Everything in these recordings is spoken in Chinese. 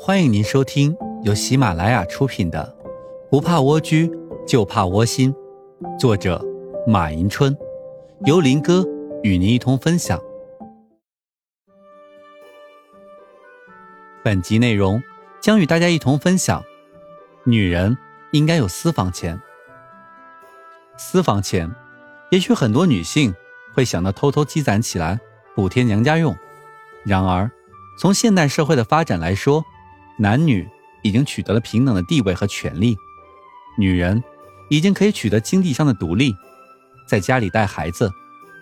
欢迎您收听由喜马拉雅出品的《不怕蜗居就怕窝心》，作者马迎春，由林哥与您一同分享。本集内容将与大家一同分享：女人应该有私房钱。私房钱，也许很多女性会想到偷偷积攒起来补贴娘家用。然而，从现代社会的发展来说，男女已经取得了平等的地位和权利，女人已经可以取得经济上的独立，在家里带孩子、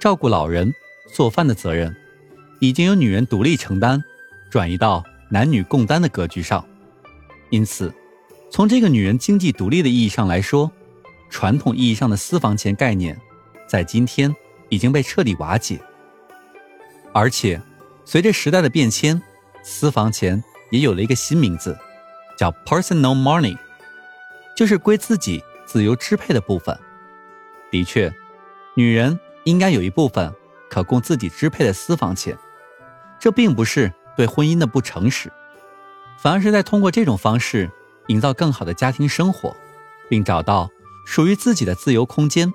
照顾老人、做饭的责任，已经由女人独立承担，转移到男女共担的格局上。因此，从这个女人经济独立的意义上来说，传统意义上的私房钱概念，在今天已经被彻底瓦解。而且，随着时代的变迁，私房钱也有了一个新名字，叫 personal money，就是归自己自由支配的部分。的确，女人应该有一部分可供自己支配的私房钱，这并不是对婚姻的不诚实，反而是在通过这种方式营造更好的家庭生活，并找到。属于自己的自由空间，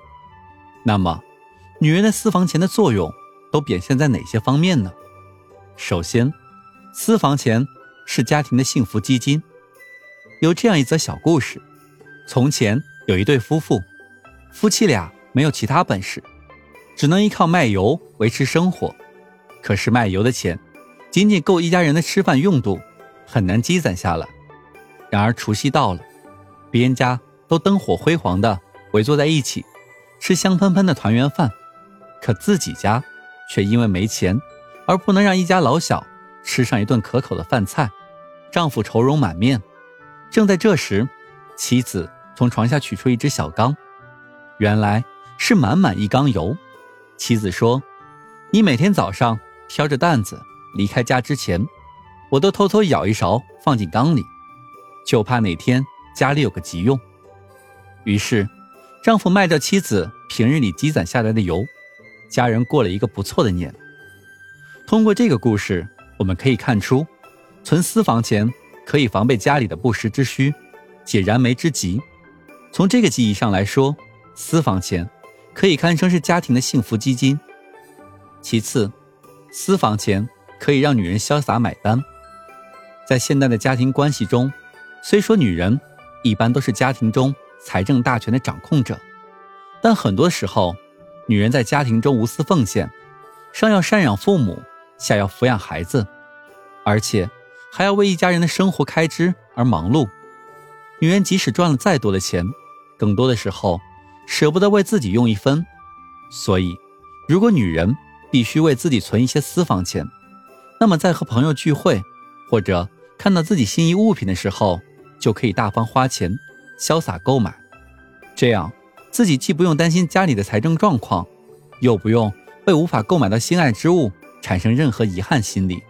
那么，女人的私房钱的作用都表现在哪些方面呢？首先，私房钱是家庭的幸福基金。有这样一则小故事：从前有一对夫妇，夫妻俩没有其他本事，只能依靠卖油维持生活。可是卖油的钱仅仅够一家人的吃饭用度，很难积攒下来。然而除夕到了，别人家。都灯火辉煌的围坐在一起，吃香喷喷的团圆饭，可自己家却因为没钱而不能让一家老小吃上一顿可口的饭菜，丈夫愁容满面。正在这时，妻子从床下取出一只小缸，原来是满满一缸油。妻子说：“你每天早上挑着担子离开家之前，我都偷偷舀一勺放进缸里，就怕哪天家里有个急用。”于是，丈夫卖掉妻子平日里积攒下来的油，家人过了一个不错的年。通过这个故事，我们可以看出，存私房钱可以防备家里的不时之需，解燃眉之急。从这个意义上来说，私房钱可以堪称是家庭的幸福基金。其次，私房钱可以让女人潇洒买单。在现代的家庭关系中，虽说女人一般都是家庭中。财政大权的掌控者，但很多时候，女人在家庭中无私奉献，上要赡养父母，下要抚养孩子，而且还要为一家人的生活开支而忙碌。女人即使赚了再多的钱，更多的时候舍不得为自己用一分。所以，如果女人必须为自己存一些私房钱，那么在和朋友聚会或者看到自己心仪物品的时候，就可以大方花钱。潇洒购买，这样自己既不用担心家里的财政状况，又不用为无法购买到心爱之物产生任何遗憾心理，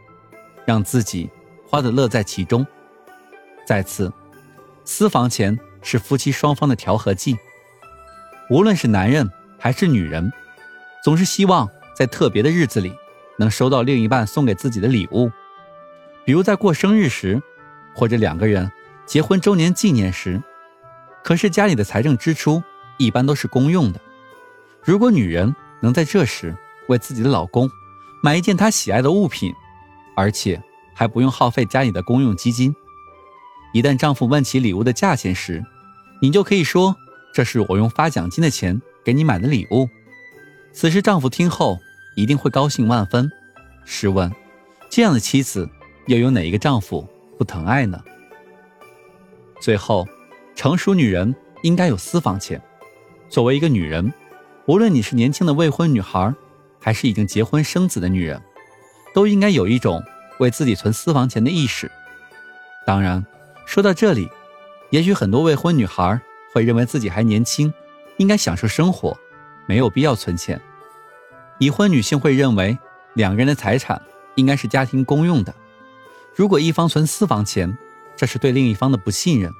让自己花得乐在其中。再次，私房钱是夫妻双方的调和剂。无论是男人还是女人，总是希望在特别的日子里能收到另一半送给自己的礼物，比如在过生日时，或者两个人结婚周年纪念时。可是家里的财政支出一般都是公用的，如果女人能在这时为自己的老公买一件他喜爱的物品，而且还不用耗费家里的公用基金，一旦丈夫问起礼物的价钱时，你就可以说这是我用发奖金的钱给你买的礼物。此时丈夫听后一定会高兴万分。试问，这样的妻子又有哪一个丈夫不疼爱呢？最后。成熟女人应该有私房钱。作为一个女人，无论你是年轻的未婚女孩，还是已经结婚生子的女人，都应该有一种为自己存私房钱的意识。当然，说到这里，也许很多未婚女孩会认为自己还年轻，应该享受生活，没有必要存钱。已婚女性会认为，两个人的财产应该是家庭公用的。如果一方存私房钱，这是对另一方的不信任。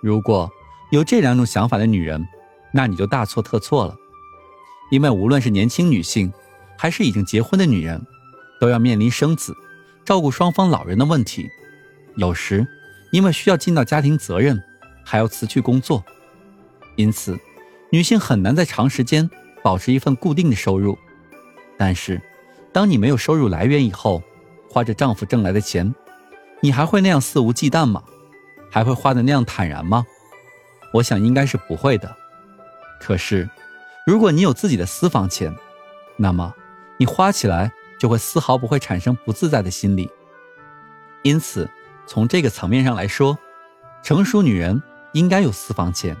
如果有这两种想法的女人，那你就大错特错了。因为无论是年轻女性，还是已经结婚的女人，都要面临生子、照顾双方老人的问题，有时因为需要尽到家庭责任，还要辞去工作，因此女性很难在长时间保持一份固定的收入。但是，当你没有收入来源以后，花着丈夫挣来的钱，你还会那样肆无忌惮吗？还会花的那样坦然吗？我想应该是不会的。可是，如果你有自己的私房钱，那么你花起来就会丝毫不会产生不自在的心理。因此，从这个层面上来说，成熟女人应该有私房钱。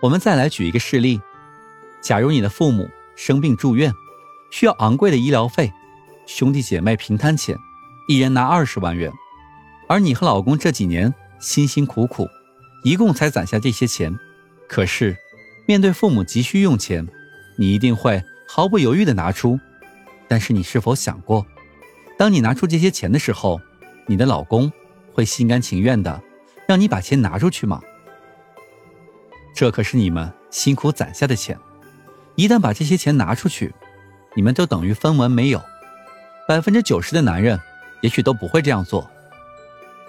我们再来举一个事例：假如你的父母生病住院，需要昂贵的医疗费。兄弟姐妹平摊钱，一人拿二十万元，而你和老公这几年辛辛苦苦，一共才攒下这些钱。可是，面对父母急需用钱，你一定会毫不犹豫地拿出。但是，你是否想过，当你拿出这些钱的时候，你的老公会心甘情愿地让你把钱拿出去吗？这可是你们辛苦攒下的钱，一旦把这些钱拿出去，你们就等于分文没有。百分之九十的男人，也许都不会这样做。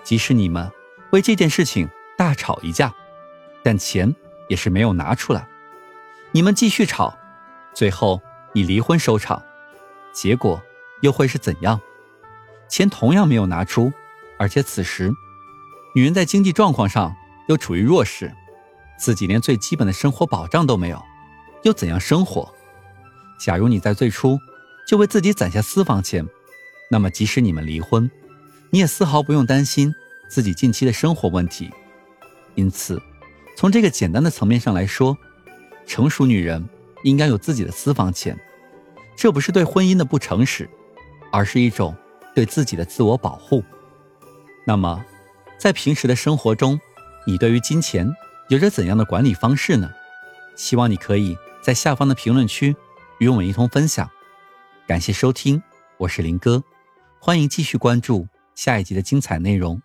即使你们为这件事情大吵一架，但钱也是没有拿出来。你们继续吵，最后以离婚收场，结果又会是怎样？钱同样没有拿出，而且此时，女人在经济状况上又处于弱势，自己连最基本的生活保障都没有，又怎样生活？假如你在最初。就为自己攒下私房钱，那么即使你们离婚，你也丝毫不用担心自己近期的生活问题。因此，从这个简单的层面上来说，成熟女人应该有自己的私房钱。这不是对婚姻的不诚实，而是一种对自己的自我保护。那么，在平时的生活中，你对于金钱有着怎样的管理方式呢？希望你可以在下方的评论区与我们一同分享。感谢收听，我是林哥，欢迎继续关注下一集的精彩内容。